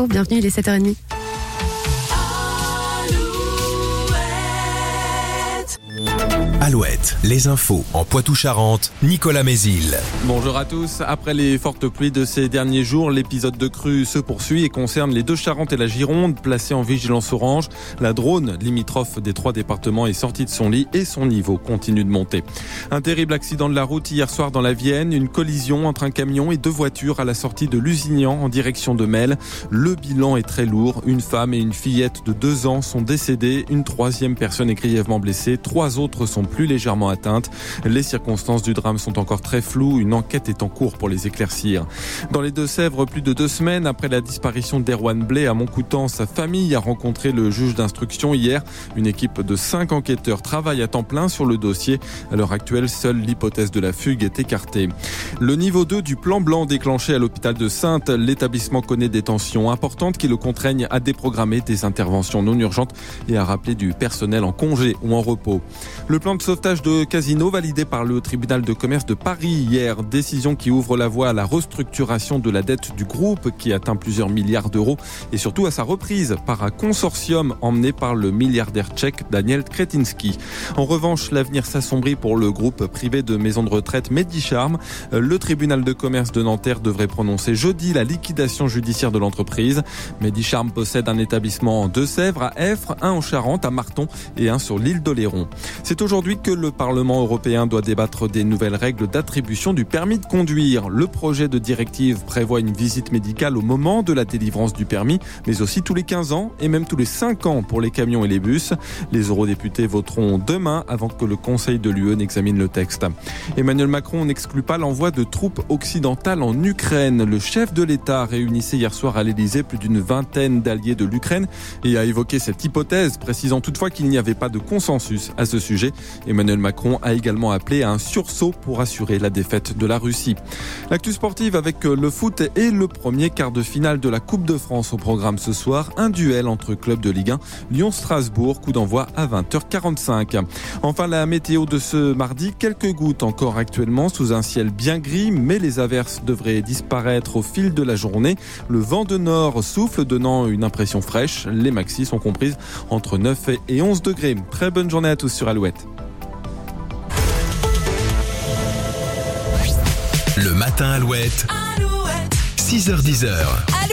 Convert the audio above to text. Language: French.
infos. Bienvenue, il est 7h30. Alouette, les infos en Poitou-Charentes, Nicolas Mézil. Bonjour à tous. Après les fortes pluies de ces derniers jours, l'épisode de crue se poursuit et concerne les deux Charentes et la Gironde, placées en vigilance orange. La drone, limitrophe des trois départements, est sortie de son lit et son niveau continue de monter. Un terrible accident de la route hier soir dans la Vienne, une collision entre un camion et deux voitures à la sortie de Lusignan en direction de Mel. Le bilan est très lourd. Une femme et une fillette de deux ans sont décédées. Une troisième personne est grièvement blessée. Trois autres sont plus légèrement atteintes. Les circonstances du drame sont encore très floues. Une enquête est en cours pour les éclaircir. Dans les Deux-Sèvres, plus de deux semaines après la disparition d'Erwan Blay à Montcoutan, sa famille a rencontré le juge d'instruction hier. Une équipe de cinq enquêteurs travaille à temps plein sur le dossier. À l'heure actuelle, seule l'hypothèse de la fugue est écartée. Le niveau 2 du plan blanc déclenché à l'hôpital de Sainte, l'établissement connaît des tensions importantes qui le contraignent à déprogrammer des interventions non urgentes et à rappeler du personnel en congé ou en repos. Le plan sauvetage de Casino validé par le tribunal de commerce de Paris hier. Décision qui ouvre la voie à la restructuration de la dette du groupe qui atteint plusieurs milliards d'euros et surtout à sa reprise par un consortium emmené par le milliardaire tchèque Daniel Kretinsky. En revanche, l'avenir s'assombrit pour le groupe privé de maisons de retraite Medicharm. Le tribunal de commerce de Nanterre devrait prononcer jeudi la liquidation judiciaire de l'entreprise. Medicharm possède un établissement en Deux-Sèvres, à Effre, un en Charente, à Marton et un sur l'île d'Oléron. C'est aujourd'hui que le Parlement européen doit débattre des nouvelles règles d'attribution du permis de conduire. Le projet de directive prévoit une visite médicale au moment de la délivrance du permis, mais aussi tous les 15 ans et même tous les 5 ans pour les camions et les bus. Les eurodéputés voteront demain avant que le Conseil de l'UE n'examine le texte. Emmanuel Macron n'exclut pas l'envoi de troupes occidentales en Ukraine. Le chef de l'État réunissait hier soir à l'Elysée plus d'une vingtaine d'alliés de l'Ukraine et a évoqué cette hypothèse, précisant toutefois qu'il n'y avait pas de consensus à ce sujet. Emmanuel Macron a également appelé à un sursaut pour assurer la défaite de la Russie. L'actu sportive avec le foot et le premier quart de finale de la Coupe de France au programme ce soir. Un duel entre clubs de Ligue 1, Lyon-Strasbourg, coup d'envoi à 20h45. Enfin, la météo de ce mardi, quelques gouttes encore actuellement sous un ciel bien gris, mais les averses devraient disparaître au fil de la journée. Le vent de nord souffle, donnant une impression fraîche. Les maxis sont comprises entre 9 et 11 degrés. Très bonne journée à tous sur Alouette. Le matin Alouette. Alouette. 6h10.